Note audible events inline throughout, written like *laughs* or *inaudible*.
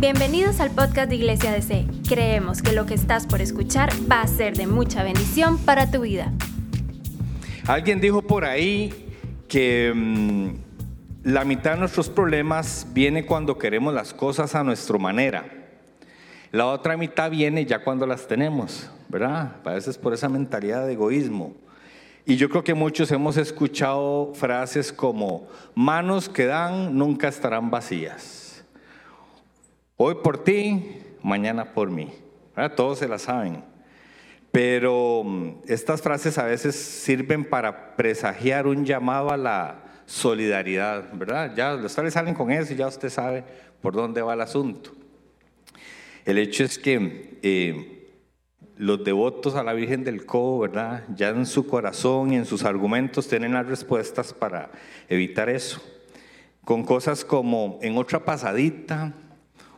Bienvenidos al podcast de Iglesia DC. Creemos que lo que estás por escuchar va a ser de mucha bendición para tu vida. Alguien dijo por ahí que mm, la mitad de nuestros problemas viene cuando queremos las cosas a nuestra manera. La otra mitad viene ya cuando las tenemos, ¿verdad? A veces por esa mentalidad de egoísmo. Y yo creo que muchos hemos escuchado frases como, manos que dan nunca estarán vacías. Hoy por ti, mañana por mí. ¿verdad? Todos se la saben. Pero mm, estas frases a veces sirven para presagiar un llamado a la solidaridad, ¿verdad? Ya ustedes salen con eso y ya usted sabe por dónde va el asunto. El hecho es que eh, los devotos a la Virgen del Co, ¿verdad? Ya en su corazón y en sus argumentos tienen las respuestas para evitar eso. Con cosas como en otra pasadita,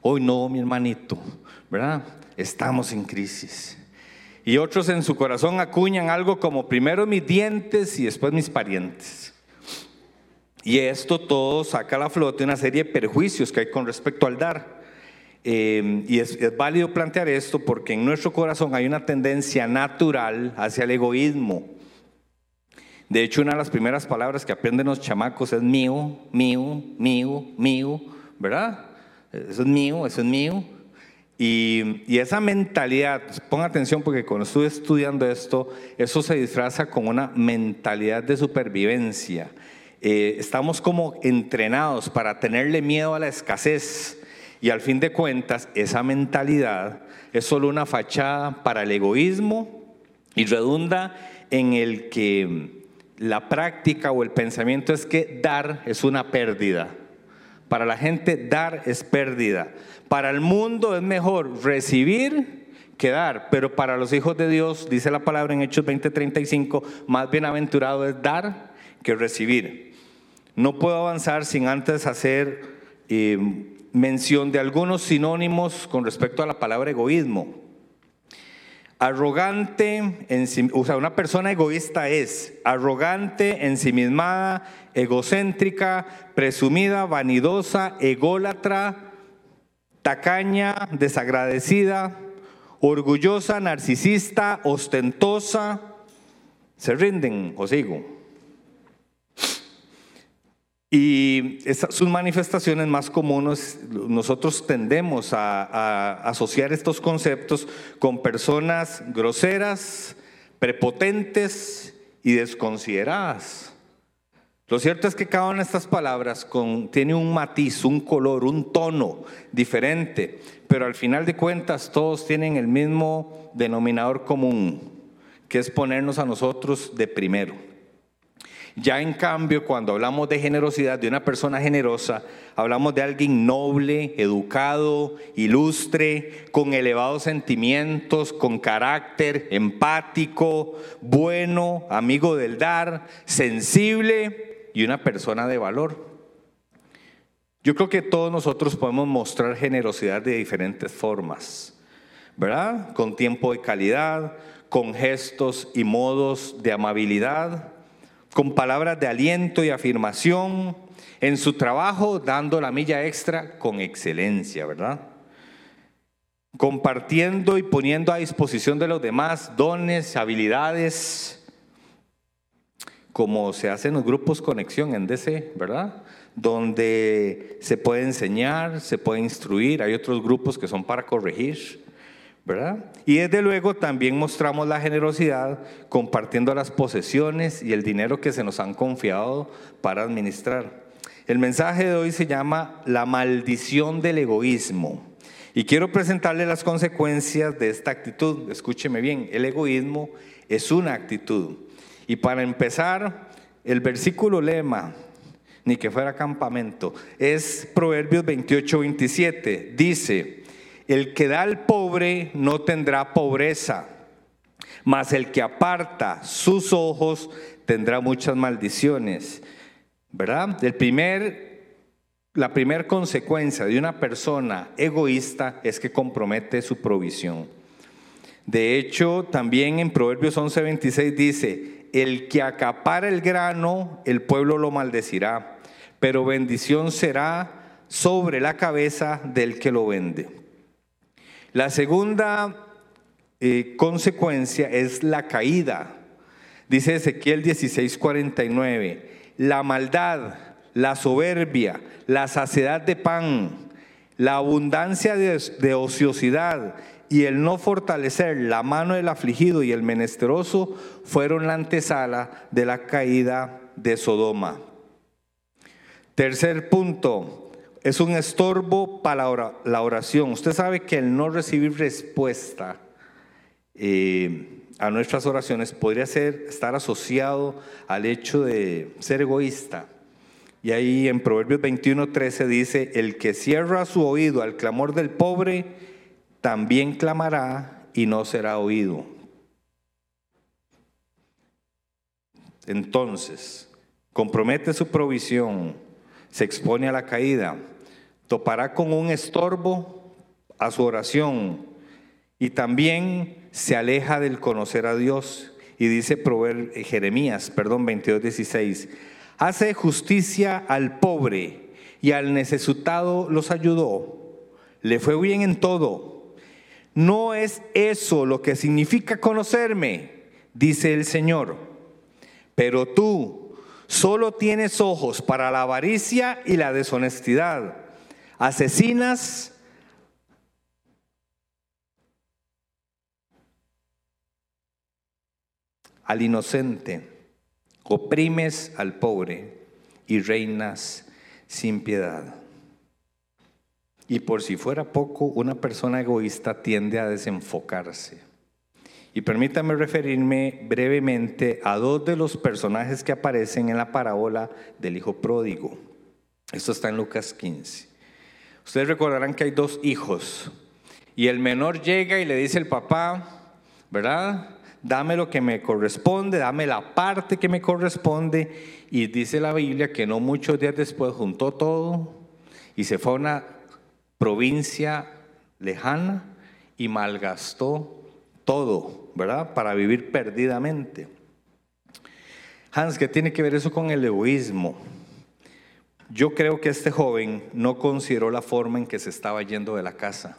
hoy no, mi hermanito, ¿verdad? Estamos en crisis. Y otros en su corazón acuñan algo como primero mis dientes y después mis parientes. Y esto todo saca a la flote una serie de perjuicios que hay con respecto al dar. Eh, y es, es, válido plantear esto porque en nuestro corazón hay una tendencia natural hacia el egoísmo. De hecho, una de las primeras palabras que aprenden los chamacos es mío, mío, mío, mío, ¿verdad? Eso es mío, eso es mío. Y, y, esa mentalidad, ponga atención porque cuando estuve estudiando esto, eso se disfraza con una mentalidad de supervivencia. Eh, estamos como entrenados para tenerle miedo a la escasez y al fin de cuentas esa mentalidad es solo una fachada para el egoísmo y redunda en el que la práctica o el pensamiento es que dar es una pérdida. Para la gente dar es pérdida. Para el mundo es mejor recibir que dar, pero para los hijos de Dios, dice la palabra en Hechos 20:35, más bienaventurado es dar que recibir. No puedo avanzar sin antes hacer eh, mención de algunos sinónimos con respecto a la palabra egoísmo. Arrogante, o sea, una persona egoísta es arrogante, ensimismada, egocéntrica, presumida, vanidosa, ególatra, tacaña, desagradecida, orgullosa, narcisista, ostentosa. ¿Se rinden o sigo? Y sus manifestaciones más comunes, nosotros tendemos a, asociar estos conceptos con personas groseras, prepotentes y desconsideradas. Lo cierto es que cada una de estas palabras tiene un matiz, un color, un tono diferente, pero al final de cuentas todos tienen el mismo denominador común, que es ponernos a nosotros de primero. Ya en cambio, cuando hablamos de generosidad, de una persona generosa, hablamos de alguien noble, educado, ilustre, con elevados sentimientos, con carácter, empático, bueno, amigo del dar, sensible y una persona de valor. Yo creo que todos nosotros podemos mostrar generosidad de diferentes formas, ¿verdad? Con tiempo de calidad, con gestos y modos de amabilidad con palabras de aliento y afirmación, en su trabajo dando la milla extra con excelencia, ¿verdad? Compartiendo y poniendo a disposición de los demás dones, habilidades, como se hace en los grupos conexión en DC, ¿verdad? Donde se puede enseñar, se puede instruir, hay otros grupos que son para corregir. Y desde luego también mostramos la generosidad compartiendo las posesiones y el dinero que se nos han confiado para administrar. El mensaje de hoy se llama La maldición del egoísmo. Y quiero presentarle las consecuencias de esta actitud. Escúcheme bien, el egoísmo es una actitud. Y para empezar, el versículo lema, ni que fuera campamento, es Proverbios 28, 27. Dice, el que da al pobre no tendrá pobreza, mas el que aparta sus ojos tendrá muchas maldiciones. ¿Verdad? Primer, la primera consecuencia de una persona egoísta es que compromete su provisión. De hecho, también en Proverbios 11:26 dice, el que acapara el grano, el pueblo lo maldecirá, pero bendición será sobre la cabeza del que lo vende. La segunda eh, consecuencia es la caída. Dice Ezequiel 16:49, la maldad, la soberbia, la saciedad de pan, la abundancia de, ociosidad y el no fortalecer la mano del afligido y el menesteroso fueron la antesala de la caída de Sodoma. Tercer punto, es un estorbo para la oración. Usted sabe que el no recibir respuesta eh, a nuestras oraciones podría ser estar asociado al hecho de ser egoísta. Y ahí en Proverbios 21:13 dice, el que cierra su oído al clamor del pobre, también clamará y no será oído. Entonces, compromete su provisión, se expone a la caída, topará con un estorbo a su oración y también se aleja del conocer a Dios. Y dice eh, Jeremías, perdón, 22, 16, hace justicia al pobre y al necesitado los ayudó. Le fue bien en todo. No es eso lo que significa conocerme, dice el Señor. Pero tú solo tienes ojos para la avaricia y la deshonestidad. Asesinas al inocente, oprimes al pobre y reinas sin piedad. Y por si fuera poco, una persona egoísta tiende a desenfocarse. Y permítame referirme brevemente a dos de los personajes que aparecen en la parábola del hijo pródigo. Esto está en Lucas 15. Ustedes recordarán que hay dos hijos y el menor llega y le dice al papá, ¿verdad? dame lo que me corresponde, dame la parte que me corresponde. Y dice la Biblia que no muchos días después juntó todo y se fue a una provincia lejana y malgastó todo, ¿verdad? Para vivir perdidamente. Hans, ¿qué tiene que ver eso con el egoísmo? Yo creo que este joven no consideró la forma en que se estaba yendo de la casa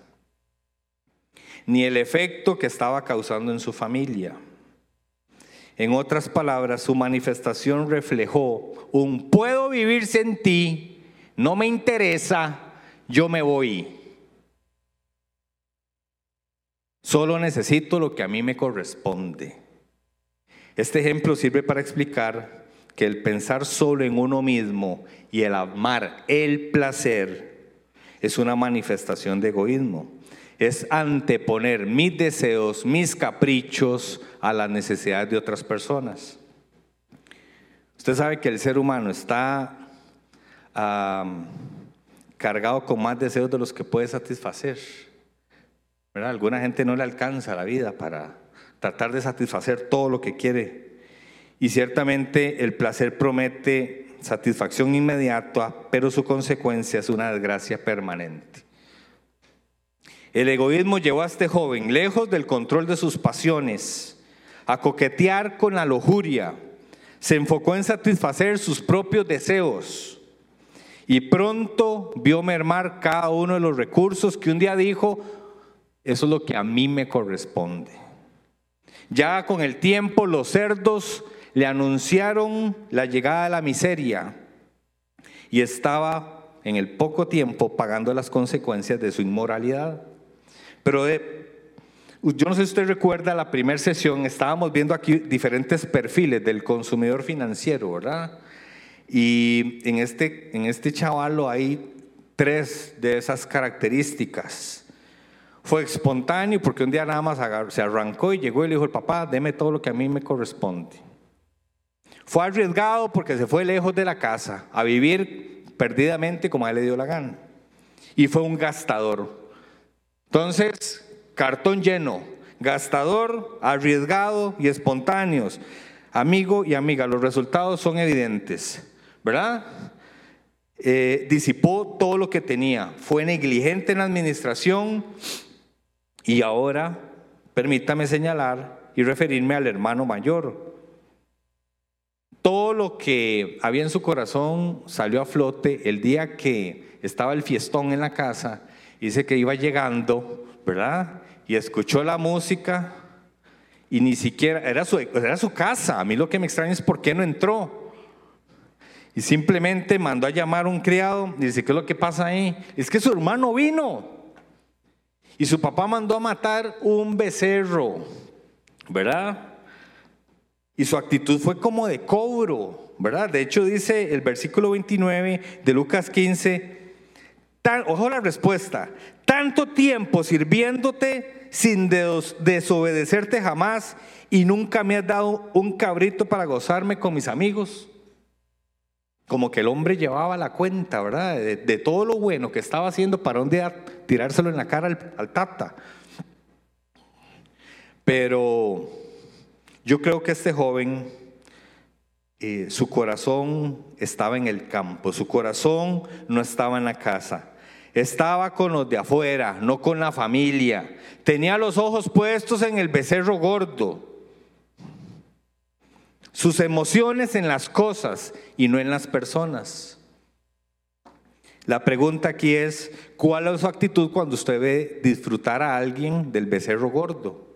ni el efecto que estaba causando en su familia. En otras palabras, su manifestación reflejó un puedo vivir sin ti, no me interesa, yo me voy. Solo necesito lo que a mí me corresponde. Este ejemplo sirve para explicar que el pensar solo en uno mismo y el amar el placer es una manifestación de egoísmo es anteponer mis deseos, mis caprichos a las necesidades de otras personas. Usted sabe que el ser humano está cargado con más deseos de los que puede satisfacer. Alguna gente no le alcanza la vida para tratar de satisfacer todo lo que quiere. Y ciertamente el placer promete satisfacción inmediata, pero su consecuencia es una desgracia permanente. El egoísmo llevó a este joven lejos del control de sus pasiones, a coquetear con la lujuria, se enfocó en satisfacer sus propios deseos y pronto vio mermar cada uno de los recursos que un día dijo, eso es lo que a mí me corresponde. Ya con el tiempo los cerdos le anunciaron la llegada de la miseria y estaba en el poco tiempo pagando las consecuencias de su inmoralidad. Pero yo no sé si usted recuerda la primera sesión, estábamos viendo aquí diferentes perfiles del consumidor financiero, ¿verdad? Y en este, en este chavalo hay tres de esas características. Fue espontáneo porque un día nada más se arrancó y llegó y le dijo, el papá, deme todo lo que a mí me corresponde. Fue arriesgado porque se fue lejos de la casa a vivir perdidamente como a él le dio la gana. Y fue un gastador. Entonces, cartón lleno, gastador, arriesgado y espontáneos. Amigo y amiga, los resultados son evidentes, ¿verdad? Eh, disipó todo lo que tenía, fue negligente en la administración y ahora, permítame señalar y referirme al hermano mayor. Todo lo que había en su corazón salió a flote el día que estaba el fiestón en la casa, dice que iba llegando, ¿verdad? Y escuchó la música y ni siquiera, era su, era su casa, a mí lo que me extraña es por qué no entró. Y simplemente mandó a llamar a un criado y dice, ¿qué es lo que pasa ahí? Es que su hermano vino. Y su papá mandó a matar un becerro, ¿verdad? Y su actitud fue como de cobro, ¿verdad? De hecho dice el versículo 29 de Lucas 15, ojo la respuesta, tanto tiempo sirviéndote sin desobedecerte jamás y nunca me has dado un cabrito para gozarme con mis amigos. Como que el hombre llevaba la cuenta, ¿verdad? De, todo lo bueno que estaba haciendo para un tirárselo en la cara al, tata. Pero yo creo que este joven, eh, su corazón estaba en el campo, su corazón no estaba en la casa. Estaba con los de afuera, no con la familia. Tenía los ojos puestos en el becerro gordo. Sus emociones en las cosas y no en las personas. La pregunta aquí es, ¿cuál es su actitud cuando usted ve disfrutar a alguien del becerro gordo?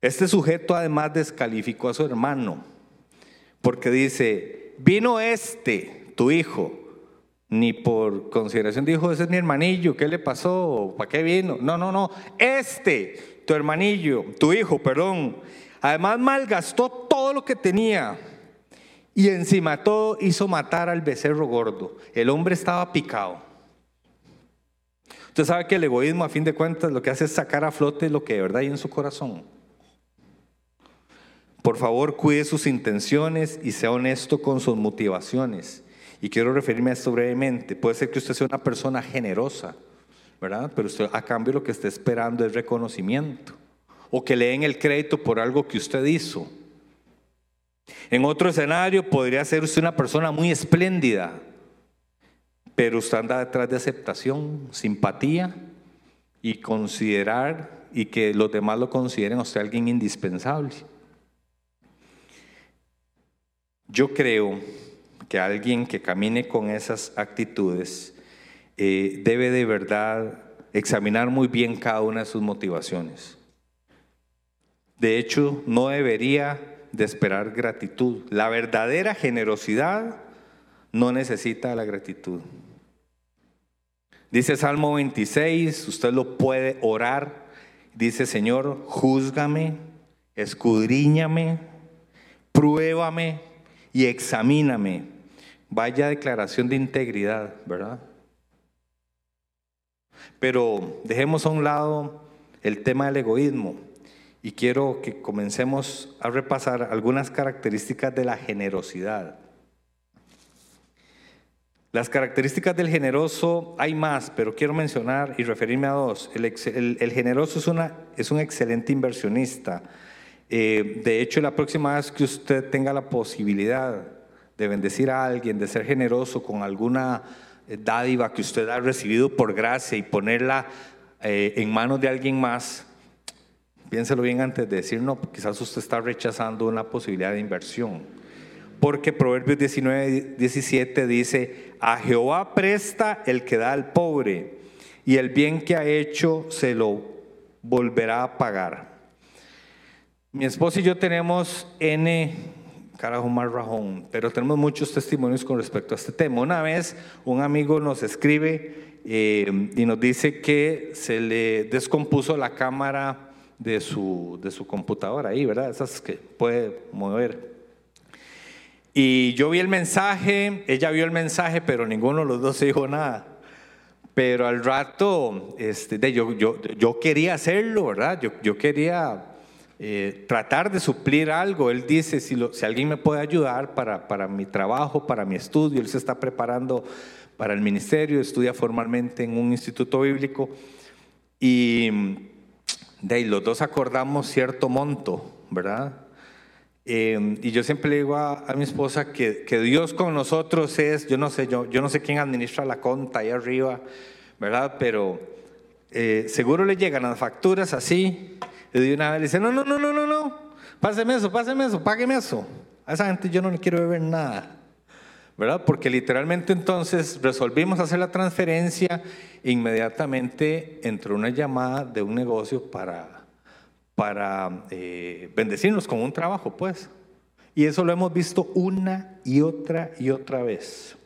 Este sujeto además descalificó a su hermano, porque dice, vino este, tu hijo, ni por consideración dijo, ese es mi hermanillo, ¿qué le pasó? ¿Para qué vino? No, no, no, este, tu hermanillo, tu hijo, perdón, además malgastó todo lo que tenía y encima todo hizo matar al becerro gordo. El hombre estaba picado. Usted sabe que el egoísmo a fin de cuentas lo que hace es sacar a flote lo que de verdad hay en su corazón. Por favor, cuide sus intenciones y sea honesto con sus motivaciones. Y quiero referirme a esto brevemente. Puede ser que usted sea una persona generosa, ¿verdad? Pero usted a cambio lo que está esperando es reconocimiento. O que le den el crédito por algo que usted hizo. En otro escenario podría ser usted una persona muy espléndida, pero usted anda detrás de aceptación, simpatía y considerar y que los demás lo consideren a usted alguien indispensable. Yo creo que alguien que camine con esas actitudes eh, debe de verdad examinar muy bien cada una de sus motivaciones. De hecho, no debería de esperar gratitud. La verdadera generosidad no necesita la gratitud. Dice Salmo 26, usted lo puede orar. Dice, Señor, júzgame, escudriñame, pruébame y examíname. Vaya declaración de integridad, ¿verdad? Pero dejemos a un lado el tema del egoísmo y quiero que comencemos a repasar algunas características de la generosidad. Las características del generoso hay más, pero quiero mencionar y referirme a dos. El, generoso es, un excelente inversionista eh, de hecho, la próxima vez que usted tenga la posibilidad de bendecir a alguien, de ser generoso con alguna eh, dádiva que usted ha recibido por gracia y ponerla eh, en manos de alguien más, piénselo bien antes de decir no, quizás usted está rechazando una posibilidad de inversión. Porque Proverbios 19, 17 dice, a Jehová presta el que da al pobre, y el bien que ha hecho se lo volverá a pagar. Mi esposa y yo tenemos N, carajo más rajón, pero tenemos muchos testimonios con respecto a este tema. Una vez un amigo nos escribe eh, y nos dice que se le descompuso la cámara de su, de su computadora ahí, ¿verdad? Esas que puede mover. Y yo vi el mensaje, ella vio el mensaje, pero ninguno de los dos dijo nada. Pero al rato, este, yo, yo, yo quería hacerlo, ¿verdad? Yo, yo quería eh, tratar de suplir algo. Él dice, si, si alguien me puede ayudar para, para, mi trabajo, para mi estudio, él se está preparando para el ministerio, estudia formalmente en un instituto bíblico y de ahí los dos acordamos cierto monto, ¿verdad? Eh, y yo siempre le digo a, mi esposa que, que, Dios con nosotros es, yo no sé, yo, yo no sé quién administra la conta ahí arriba, ¿verdad? Pero eh, seguro le llegan las facturas así y de una vez le dice, no, no, no, no, no, no, páseme eso, páseme eso, págueme eso. A esa gente yo no le quiero beber nada. ¿Verdad? Porque literalmente entonces resolvimos hacer la transferencia, inmediatamente entró una llamada de un negocio para, para eh, bendecirnos con un trabajo, pues. Y eso lo hemos visto una y otra y otra vez.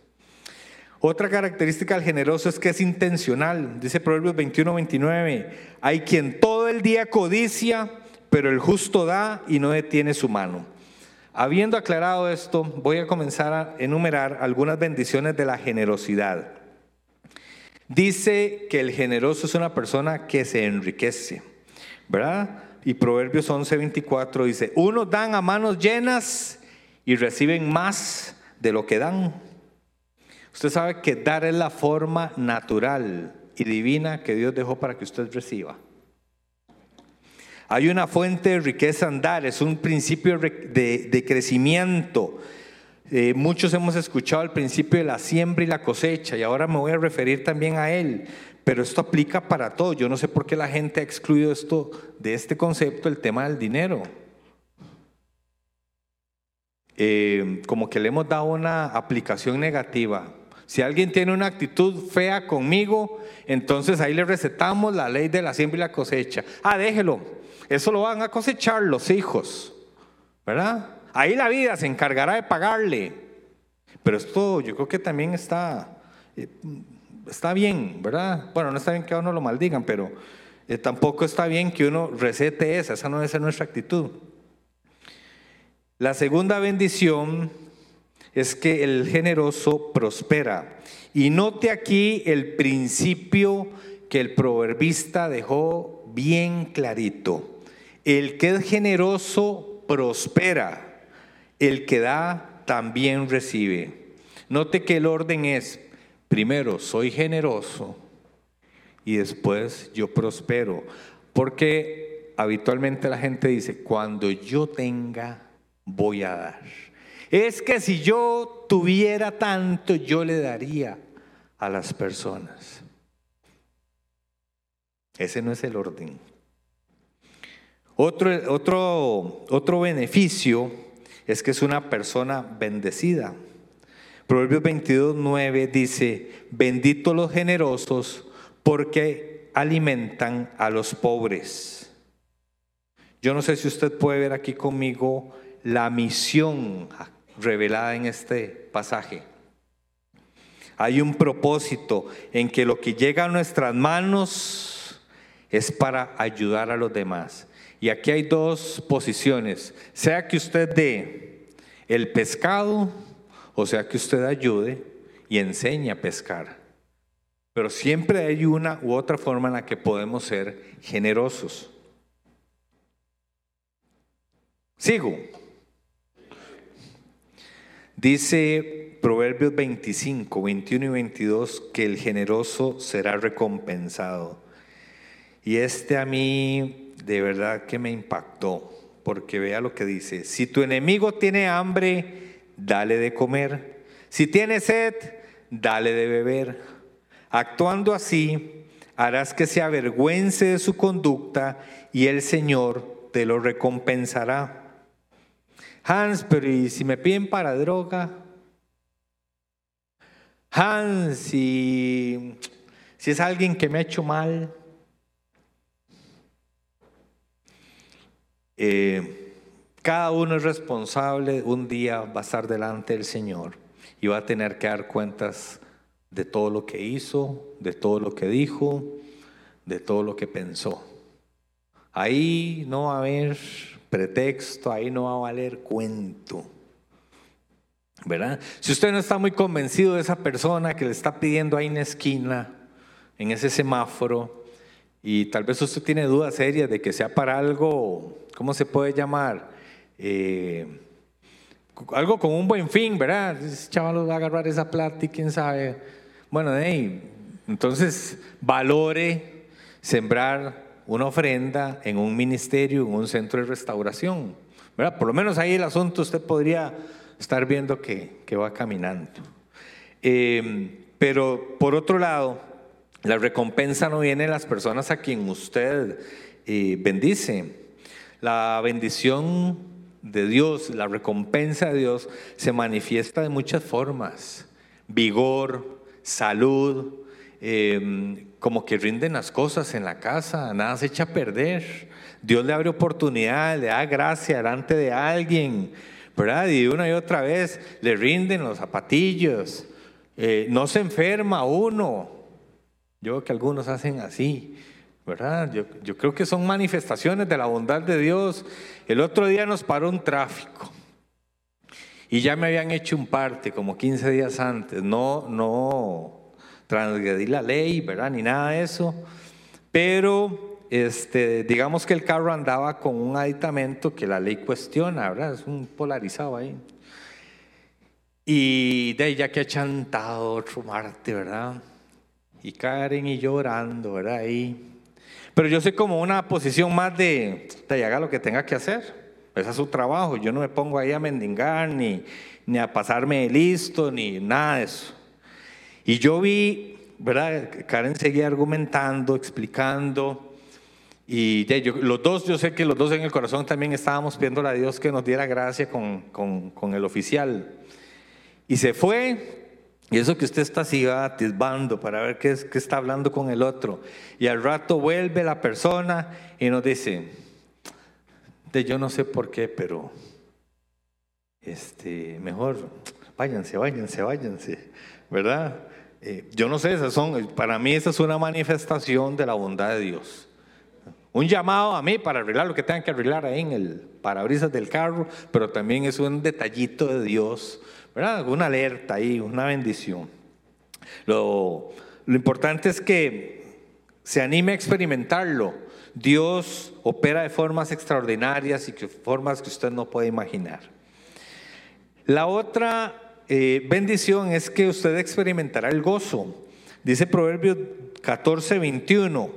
Otra característica del generoso es que es intencional. Dice Proverbios 21, 29. Hay quien todo el día codicia, pero el justo da y no detiene su mano. Habiendo aclarado esto, voy a comenzar a enumerar algunas bendiciones de la generosidad. Dice que el generoso es una persona que se enriquece, ¿verdad? Y Proverbios 11:24 dice, unos dan a manos llenas y reciben más de lo que dan. Usted sabe que dar es la forma natural y divina que Dios dejó para que usted reciba. Hay una fuente de riqueza en dar, es un principio de, crecimiento. Eh, muchos hemos escuchado el principio de la siembra y la cosecha y ahora me voy a referir también a él, pero esto aplica para todo. Yo no sé por qué la gente ha excluido esto de este concepto, el tema del dinero. Eh, como que le hemos dado una aplicación negativa. Si alguien tiene una actitud fea conmigo, entonces ahí le recetamos la ley de la siembra y la cosecha. Ah, déjelo. Eso lo van a cosechar los hijos, ¿verdad? Ahí la vida se encargará de pagarle. Pero esto yo creo que también está, eh, está bien, ¿verdad? Bueno, no está bien que a uno lo maldigan, pero eh, tampoco está bien que uno recete esa, esa no debe ser nuestra actitud. La segunda bendición es que el generoso prospera. Y note aquí el principio que el proverbista dejó bien clarito. El que es generoso prospera, el que da también recibe. Note que el orden es, primero soy generoso y después yo prospero, porque habitualmente la gente dice, cuando yo tenga, voy a dar. Es que si yo tuviera tanto, yo le daría a las personas. Ese no es el orden. Otro, otro, otro beneficio es que es una persona bendecida. Proverbios 22, 9 dice, bendito los generosos porque alimentan a los pobres. Yo no sé si usted puede ver aquí conmigo la misión revelada en este pasaje. Hay un propósito en que lo que llega a nuestras manos es para ayudar a los demás. Y aquí hay dos posiciones. Sea que usted dé el pescado o sea que usted ayude y enseñe a pescar. Pero siempre hay una u otra forma en la que podemos ser generosos. Sigo. Dice Proverbios 25, 21 y 22 que el generoso será recompensado. Y este a mí de verdad que me impactó, porque vea lo que dice, si tu enemigo tiene hambre, dale de comer, si tiene sed, dale de beber. Actuando así, harás que se avergüence de su conducta y el Señor te lo recompensará. Hans, pero ¿y si me piden para droga? Hans, si, si es alguien que me ha hecho mal, Eh, cada uno es responsable, un día va a estar delante del Señor y va a tener que dar cuentas de todo lo que hizo, de todo lo que dijo, de todo lo que pensó. Ahí no va a haber pretexto, ahí no va a valer cuento. ¿Verdad? Si usted no está muy convencido de esa persona que le está pidiendo ahí en la esquina, en ese semáforo, y tal vez usted tiene dudas serias de que sea para algo, ¿cómo se puede llamar? Eh, algo con un buen fin, ¿verdad? Ese chaval va a agarrar esa plata y quién sabe. Bueno, entonces valore sembrar una ofrenda en un ministerio, en un centro de restauración. ¿verdad? Por lo menos ahí el asunto usted podría estar viendo que, va caminando. Eh, pero por otro lado, la recompensa no viene de las personas a quien usted eh, bendice. La bendición de Dios, la recompensa de Dios, se manifiesta de muchas formas. Vigor, salud, em, como que rinden las cosas en la casa, nada se echa a perder. Dios le abre oportunidad, le da gracia delante de alguien, ¿verdad? Y una y otra vez le rinden los zapatillos. Eh, no se enferma uno. Yo veo que algunos hacen así. ¿Verdad? Yo, creo que son manifestaciones de la bondad de Dios. El otro día nos paró un tráfico y ya me habían hecho un parte como 15 días antes. No, no transgredí la ley, ¿verdad? Ni nada de eso. Pero este, digamos que el carro andaba con un aditamento que la ley cuestiona, ¿verdad? Es un polarizado ahí. Y de ella que ha chantado otro Marte, ¿verdad? Y Karen y llorando, ¿verdad? Ahí. Pero yo soy como una posición más de, de haga lo que tenga que hacer. Ese es su trabajo. Yo no me pongo ahí a mendigar, ni, ni a pasarme listo, ni nada de eso. Y yo vi, ¿verdad? Karen seguía argumentando, explicando. Y los dos, yo sé que los dos en el corazón también estábamos pidiendo a Dios que nos diera gracia con, con, con el oficial. Y se fue, y eso que usted está así atisbando para ver qué, es, qué está hablando con el otro. Y al rato vuelve la persona y nos dice, de yo no sé por qué, pero este, mejor váyanse, váyanse, váyanse, ¿verdad? Eh, yo no sé, esas son, para mí esa es una manifestación de la bondad de Dios. Un llamado a mí para arreglar lo que tengan que arreglar ahí en el parabrisas del carro, pero también es un detallito de Dios ¿verdad? Una alerta ahí, una bendición. Lo, lo importante es que se anime a experimentarlo. Dios opera de formas extraordinarias y que formas que usted no puede imaginar. La otra eh, bendición es que usted experimentará el gozo. Dice Proverbios 14, 21,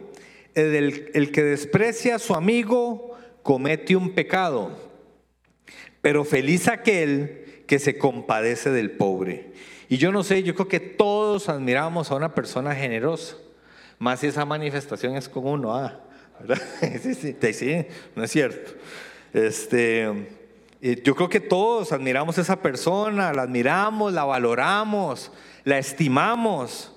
el, el que desprecia a su amigo comete un pecado, pero feliz aquel que se compadece del pobre. Y yo no sé, yo creo que todos admiramos a una persona generosa, más si esa manifestación es con uno, ah. *laughs* Sí, sí, sí, no es cierto. Este, yo creo que todos admiramos a esa persona, la admiramos, la valoramos, la estimamos.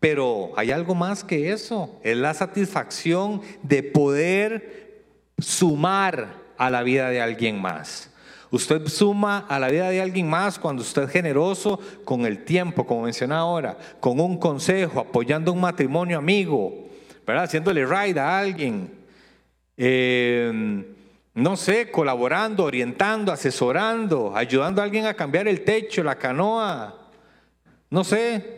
Pero hay algo más que eso, es la satisfacción de poder sumar a la vida de alguien más. Usted suma a la vida de alguien más cuando usted es generoso con el tiempo, como mencionaba ahora, con un consejo, apoyando un matrimonio amigo, ¿verdad? Haciéndole ride a alguien. Eh, no sé, colaborando, orientando, asesorando, ayudando a alguien a cambiar el techo, la canoa. No sé,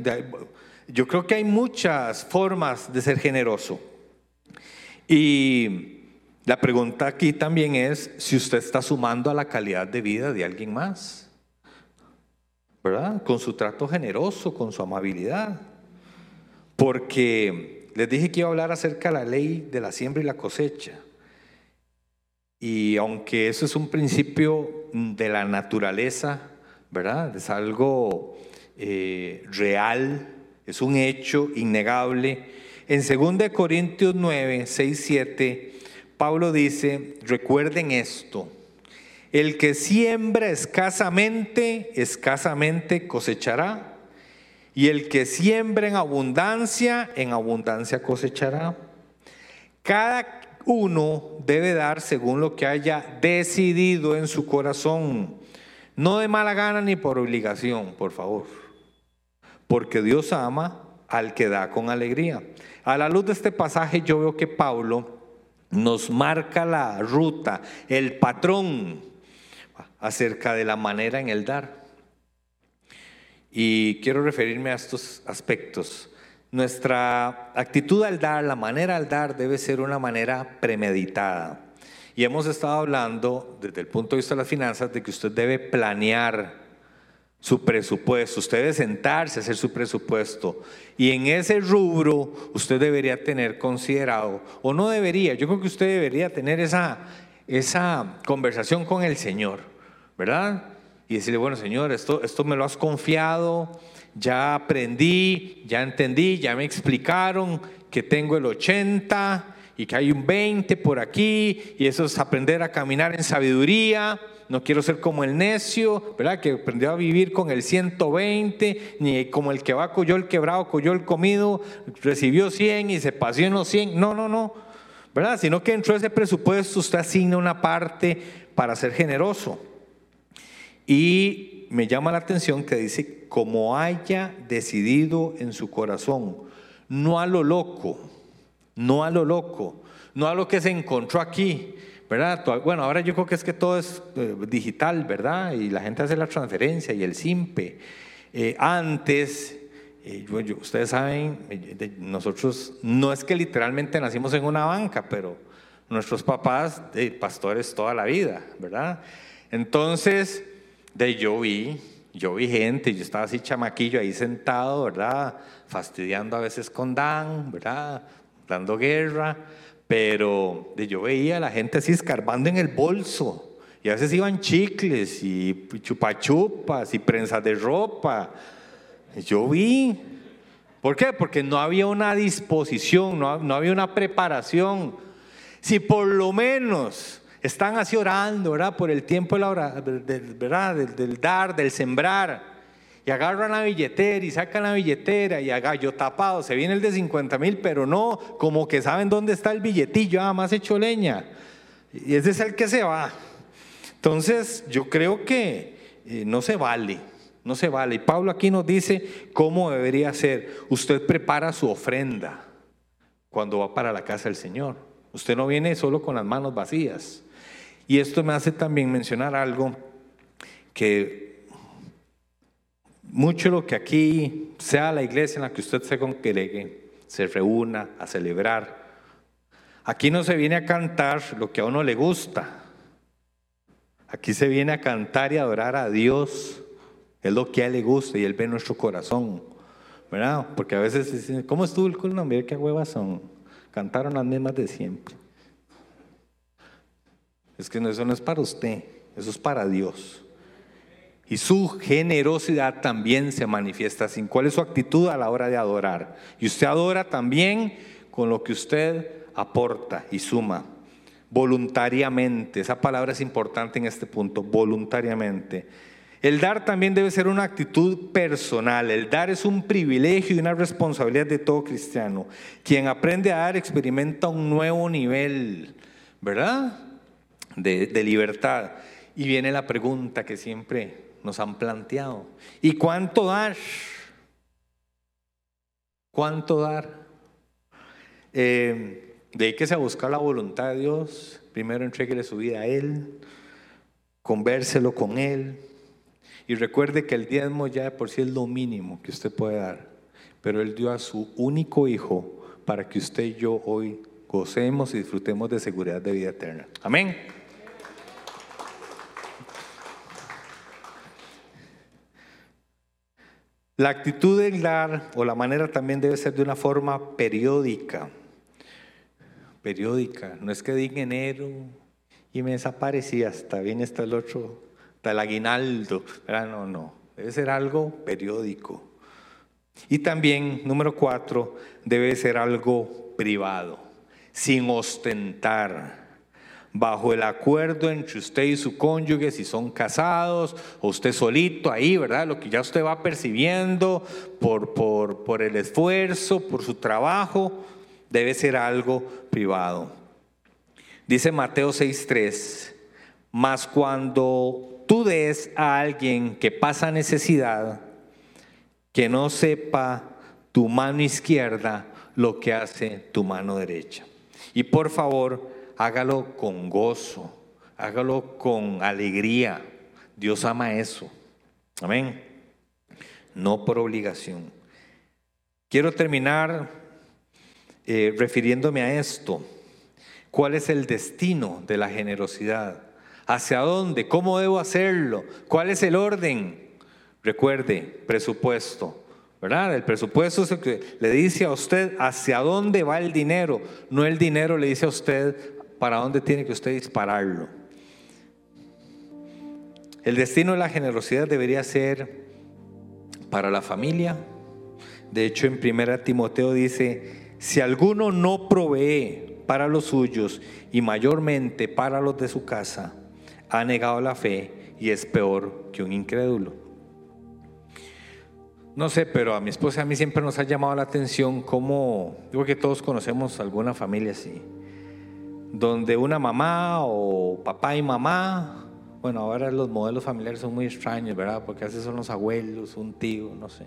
yo creo que hay muchas formas de ser generoso. Y la pregunta aquí también es si usted está sumando a la calidad de vida de alguien más, ¿verdad? Con su trato generoso, con su amabilidad. Porque les dije que iba a hablar acerca de la ley de la siembra y la cosecha. Y aunque eso es un principio de la naturaleza, ¿verdad? Es algo eh, real, es un hecho innegable. En 2 Corintios 9, 6, 7 Pablo dice, recuerden esto, el que siembra escasamente, escasamente cosechará, y el que siembra en abundancia, en abundancia cosechará. Cada uno debe dar según lo que haya decidido en su corazón, no de mala gana ni por obligación, por favor, porque Dios ama al que da con alegría. A la luz de este pasaje yo veo que Pablo nos marca la ruta, el patrón acerca de la manera en el dar. Y quiero referirme a estos aspectos. Nuestra actitud al dar, la manera al dar debe ser una manera premeditada. Y hemos estado hablando desde el punto de vista de las finanzas de que usted debe planear su presupuesto, usted debe sentarse a hacer su presupuesto y en ese rubro usted debería tener considerado, o no debería, yo creo que usted debería tener esa, esa conversación con el Señor, ¿verdad? Y decirle, bueno Señor, esto, esto me lo has confiado, ya aprendí, ya entendí, ya me explicaron que tengo el 80 y que hay un 20 por aquí y eso es aprender a caminar en sabiduría no quiero ser como el necio, ¿verdad? Que aprendió a vivir con el 120, ni como el que va coyó el quebrado, coyó el comido, recibió 100 y se pasó en los 100. No, no, no, ¿verdad? Sino que dentro de ese presupuesto usted asigna una parte para ser generoso. Y me llama la atención que dice, como haya decidido en su corazón, no a lo loco, no a lo loco, no a lo que se encontró aquí, ¿verdad? Bueno, ahora yo creo que es que todo es eh, digital, ¿verdad? Y la gente hace la transferencia y el SIMPE. Eh, antes, eh, ustedes saben, nosotros no es que literalmente nacimos en una banca, pero nuestros papás, pastores toda la vida, ¿verdad? Entonces, de yo vi, yo vi gente, yo estaba así chamaquillo ahí sentado, ¿verdad? Fastidiando a veces con Dan, ¿verdad? Dando guerra. Pero yo veía a la gente así escarbando en el bolso. Y a veces iban chicles y chupachupas y prensas de ropa. Yo vi. ¿Por qué? Porque no había una disposición, no, había una preparación. Si por lo menos están así orando, ¿verdad? Por el tiempo la hora, ¿verdad? del dar, del sembrar agarran la billetera y sacan la billetera y a gallo tapado, se viene el de 50 mil, pero no, como que saben dónde está el billetillo, ah, más hecho leña. Y ese es el que se va. Entonces, yo creo que eh, no se vale, no se vale. Y Pablo aquí nos dice cómo debería ser. Usted prepara su ofrenda cuando va para la casa del Señor. Usted no viene solo con las manos vacías. Y esto me hace también mencionar algo que mucho lo que aquí sea la iglesia en la que usted se congregue, se reúna a celebrar. Aquí no se viene a cantar lo que a uno le gusta. Aquí se viene a cantar y adorar a Dios. Es lo que a él le gusta y él ve nuestro corazón. ¿Verdad? Porque a veces dicen, ¿cómo estuvo el culto? Mira qué huevas son. Cantaron las mismas de siempre. Es que eso no es para usted, eso es para Dios. Y su generosidad también se manifiesta así. ¿Cuál es su actitud a la hora de adorar? Y usted adora también con lo que usted aporta y suma. Voluntariamente. Esa palabra es importante en este punto. Voluntariamente. El dar también debe ser una actitud personal. El dar es un privilegio y una responsabilidad de todo cristiano. Quien aprende a dar experimenta un nuevo nivel, ¿verdad? De, de libertad. Y viene la pregunta que siempre nos han planteado. ¿Y cuánto dar? ¿Cuánto dar? Eh, dedíquese a buscar la voluntad de Dios. Primero entreguele su vida a Él. Convérselo con Él. Y recuerde que el diezmo ya de por sí es lo mínimo que usted puede dar. Pero Él dio a su único hijo para que usted y yo hoy gocemos y disfrutemos de seguridad de vida eterna. Amén. La actitud del dar o la manera también debe ser de una forma periódica. Periódica. No es que diga enero y me desaparecí hasta viene hasta el otro, hasta el aguinaldo. No, no. Debe ser algo periódico. Y también, número cuatro, debe ser algo privado, sin ostentar bajo el acuerdo entre usted y su cónyuge, si son casados, o usted solito ahí, ¿verdad? Lo que ya usted va percibiendo por, por, por el esfuerzo, por su trabajo, debe ser algo privado. Dice Mateo 6:3, mas cuando tú des a alguien que pasa necesidad, que no sepa tu mano izquierda lo que hace tu mano derecha. Y por favor, hágalo con gozo, hágalo con alegría. Dios ama eso. Amén. No por obligación. Quiero terminar eh, refiriéndome a esto. ¿Cuál es el destino de la generosidad? ¿Hacia dónde? ¿Cómo debo hacerlo? ¿Cuál es el orden? Recuerde, presupuesto. ¿Verdad? El presupuesto es el que le dice a usted hacia dónde va el dinero, no el dinero le dice a usted para dónde tiene que usted dispararlo. El destino de la generosidad debería ser para la familia. De hecho, en 1 Timoteo dice, si alguno no provee para los suyos y mayormente para los de su casa, ha negado la fe y es peor que un incrédulo. No sé, pero a mi esposa y a mí siempre nos ha llamado la atención cómo, digo que todos conocemos alguna familia así, donde una mamá o papá y mamá, bueno, ahora los modelos familiares son muy extraños, ¿verdad? Porque a veces son los abuelos, un tío, no sé.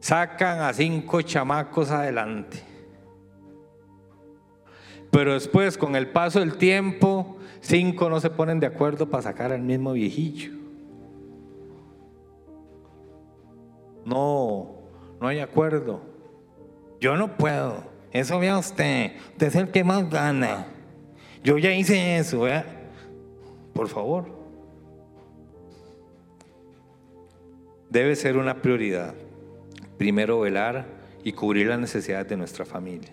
Sacan a cinco chamacos adelante. Pero después, con el paso del tiempo, cinco no se ponen de acuerdo para sacar al mismo viejillo. No, no hay acuerdo. Yo no puedo. Eso vea usted. Usted es el que más gana. Yo ya hice eso. Por favor. Debe ser una prioridad. Primero velar y cubrir las necesidades de nuestra familia.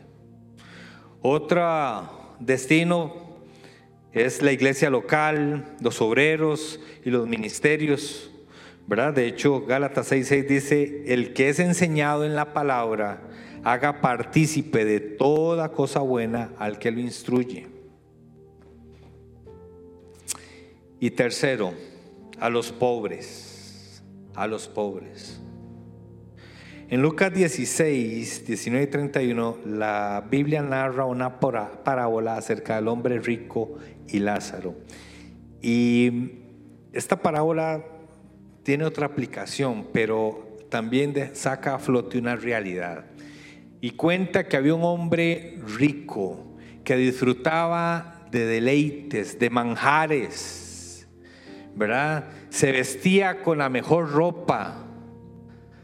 Otro destino es la iglesia local, los obreros y los ministerios. ¿verdad? De hecho, Gálatas 6:6 dice, el que es enseñado en la palabra, haga partícipe de toda cosa buena al que lo instruye. Y tercero, a los pobres, a los pobres. En Lucas 16, 19 y 31, la Biblia narra una parábola acerca del hombre rico y Lázaro. Y esta parábola tiene otra aplicación, pero también saca a flote una realidad. Y cuenta que había un hombre rico que disfrutaba de deleites, de manjares, ¿verdad? Se vestía con la mejor ropa,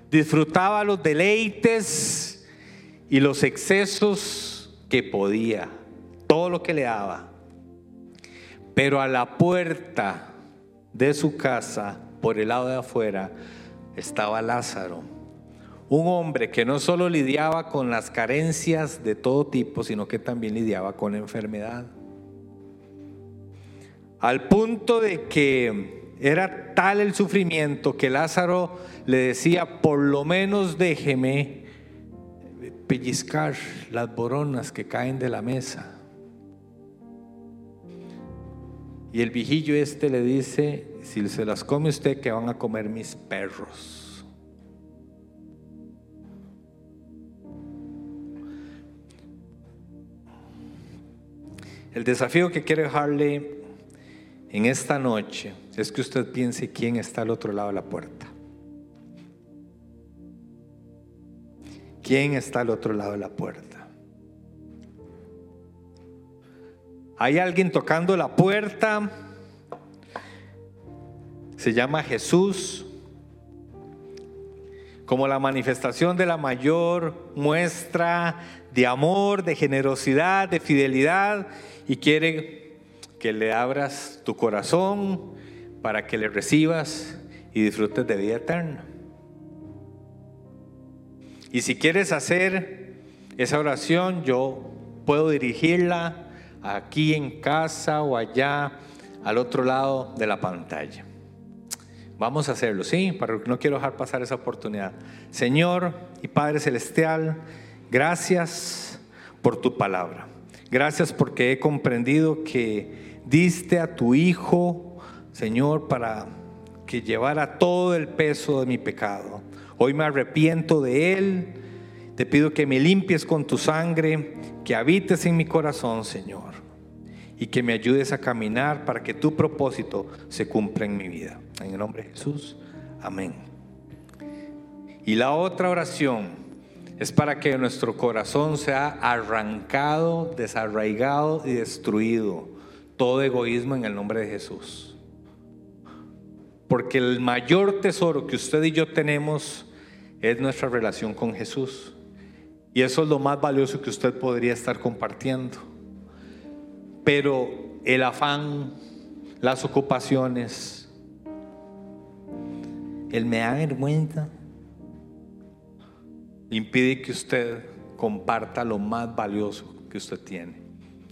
disfrutaba los deleites y los excesos que podía, todo lo que le daba. Pero a la puerta de su casa por el lado de afuera estaba Lázaro, un hombre que no solo lidiaba con las carencias de todo tipo, sino que también lidiaba con enfermedad. Al punto de que era tal el sufrimiento que Lázaro le decía, por lo menos déjeme pellizcar las boronas que caen de la mesa. Y el viejillo este le dice, si se las come usted, que van a comer mis perros. El desafío que quiero dejarle en esta noche es que usted piense quién está al otro lado de la puerta. ¿Quién está al otro lado de la puerta? Hay alguien tocando la puerta se llama Jesús como la manifestación de la mayor muestra de amor, de generosidad, de fidelidad y quiere que le abras tu corazón para que le recibas y disfrutes de vida eterna. Y si quieres hacer esa oración, yo puedo dirigirla aquí en casa o allá al otro lado de la pantalla. Vamos a hacerlo, ¿sí? Para no quiero dejar pasar esa oportunidad. Señor y Padre Celestial, gracias por tu palabra. Gracias porque he comprendido que diste a tu Hijo, Señor, para que llevara todo el peso de mi pecado. Hoy me arrepiento de él. Te pido que me limpies con tu sangre, que habites en mi corazón, Señor, y que me ayudes a caminar para que tu propósito se cumpla en mi vida. En el nombre de Jesús. Amén. Y la otra oración es para que nuestro corazón sea arrancado, desarraigado y destruido todo egoísmo en el nombre de Jesús. Porque el mayor tesoro que usted y yo tenemos es nuestra relación con Jesús. Y eso es lo más valioso que usted podría estar compartiendo. Pero el afán, las ocupaciones, el me da vergüenza impide que usted comparta lo más valioso que usted tiene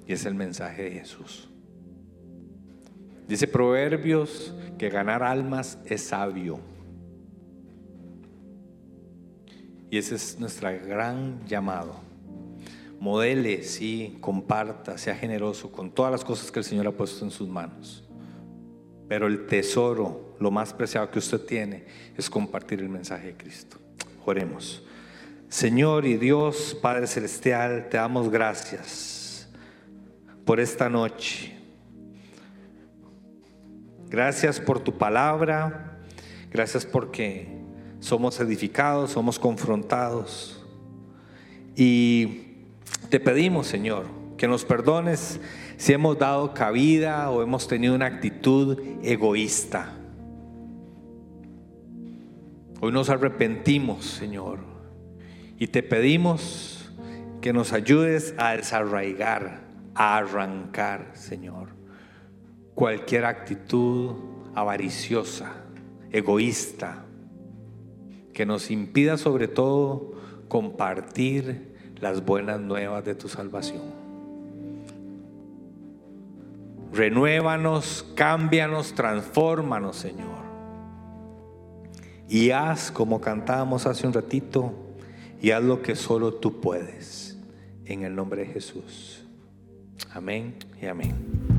y es el mensaje de Jesús. Dice Proverbios que ganar almas es sabio. Y ese es nuestro gran llamado. Modele, sí, comparta, sea generoso con todas las cosas que el Señor ha puesto en sus manos. pero el tesoro, lo más preciado que usted tiene, es compartir el mensaje de Cristo. Oremos. Señor y Dios, Padre Celestial, te damos gracias por esta noche. Gracias por tu palabra. Gracias porque somos edificados, somos confrontados. Y te pedimos, Señor, que nos perdones si hemos dado cabida o hemos tenido una actitud egoísta. Hoy nos arrepentimos, Señor, y te pedimos que nos ayudes a desarraigar, a arrancar, Señor, cualquier actitud avariciosa, egoísta, que nos impida sobre todo compartir las buenas nuevas de tu salvación. Renuévanos, cámbianos, transfórmanos, Señor. Y haz como cantábamos hace un ratito, y haz lo que solo tú puedes. En el nombre de Jesús. Amén y amén.